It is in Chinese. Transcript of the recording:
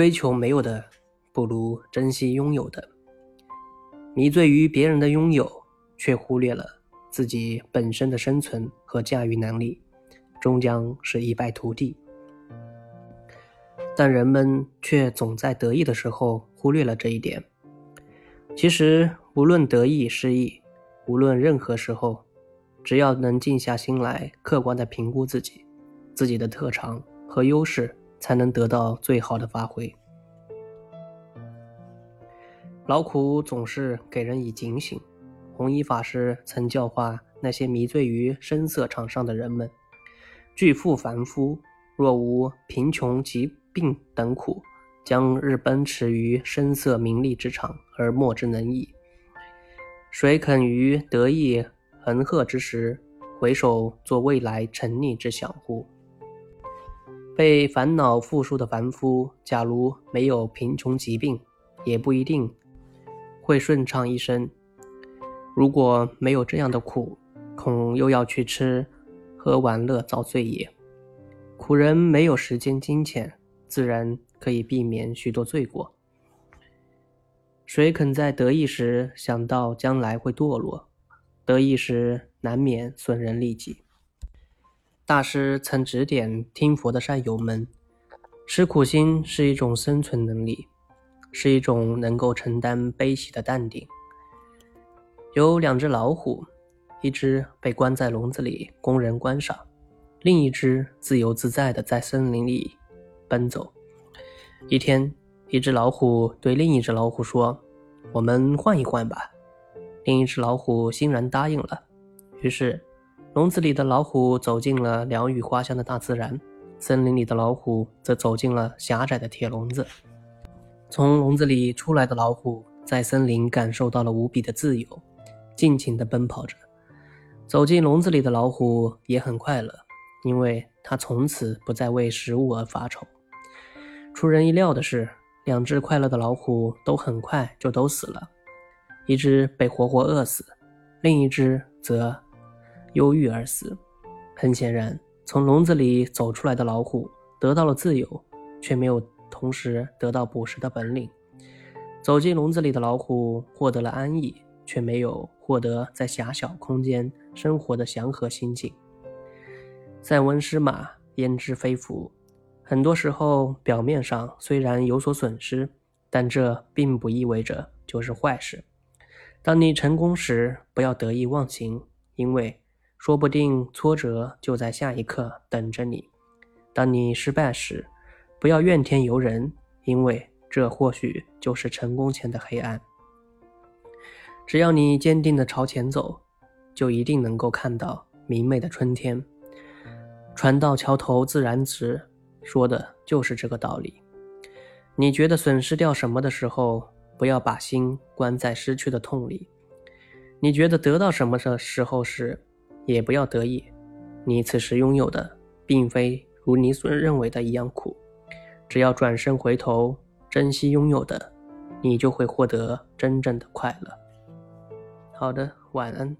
追求没有的，不如珍惜拥有的。迷醉于别人的拥有，却忽略了自己本身的生存和驾驭能力，终将是一败涂地。但人们却总在得意的时候忽略了这一点。其实，无论得意失意，无论任何时候，只要能静下心来，客观地评估自己，自己的特长和优势，才能得到最好的发挥。劳苦总是给人以警醒。弘一法师曾教化那些迷醉于声色场上的人们：巨富凡夫，若无贫穷、疾病等苦，将日奔驰于声色名利之场而莫之能矣。谁肯于得意横赫之时，回首做未来沉溺之想乎？被烦恼缚束的凡夫，假如没有贫穷疾病，也不一定会顺畅一生。如果没有这样的苦，恐又要去吃喝玩乐遭罪也。苦人没有时间金钱，自然可以避免许多罪过。谁肯在得意时想到将来会堕落？得意时难免损人利己。大师曾指点听佛的善友们：吃苦心是一种生存能力，是一种能够承担悲喜的淡定。有两只老虎，一只被关在笼子里供人观赏，另一只自由自在的在森林里奔走。一天，一只老虎对另一只老虎说：“我们换一换吧。”另一只老虎欣然答应了。于是，笼子里的老虎走进了鸟语花香的大自然，森林里的老虎则走进了狭窄的铁笼子。从笼子里出来的老虎在森林感受到了无比的自由。尽情地奔跑着，走进笼子里的老虎也很快乐，因为它从此不再为食物而发愁。出人意料的是，两只快乐的老虎都很快就都死了，一只被活活饿死，另一只则忧郁而死。很显然，从笼子里走出来的老虎得到了自由，却没有同时得到捕食的本领；走进笼子里的老虎获得了安逸。却没有获得在狭小空间生活的祥和心境。塞翁失马，焉知非福？很多时候，表面上虽然有所损失，但这并不意味着就是坏事。当你成功时，不要得意忘形，因为说不定挫折就在下一刻等着你；当你失败时，不要怨天尤人，因为这或许就是成功前的黑暗。只要你坚定地朝前走，就一定能够看到明媚的春天。船到桥头自然直，说的就是这个道理。你觉得损失掉什么的时候，不要把心关在失去的痛里；你觉得得到什么的时候时，也不要得意。你此时拥有的，并非如你所认为的一样苦。只要转身回头，珍惜拥有的，你就会获得真正的快乐。好的，晚安。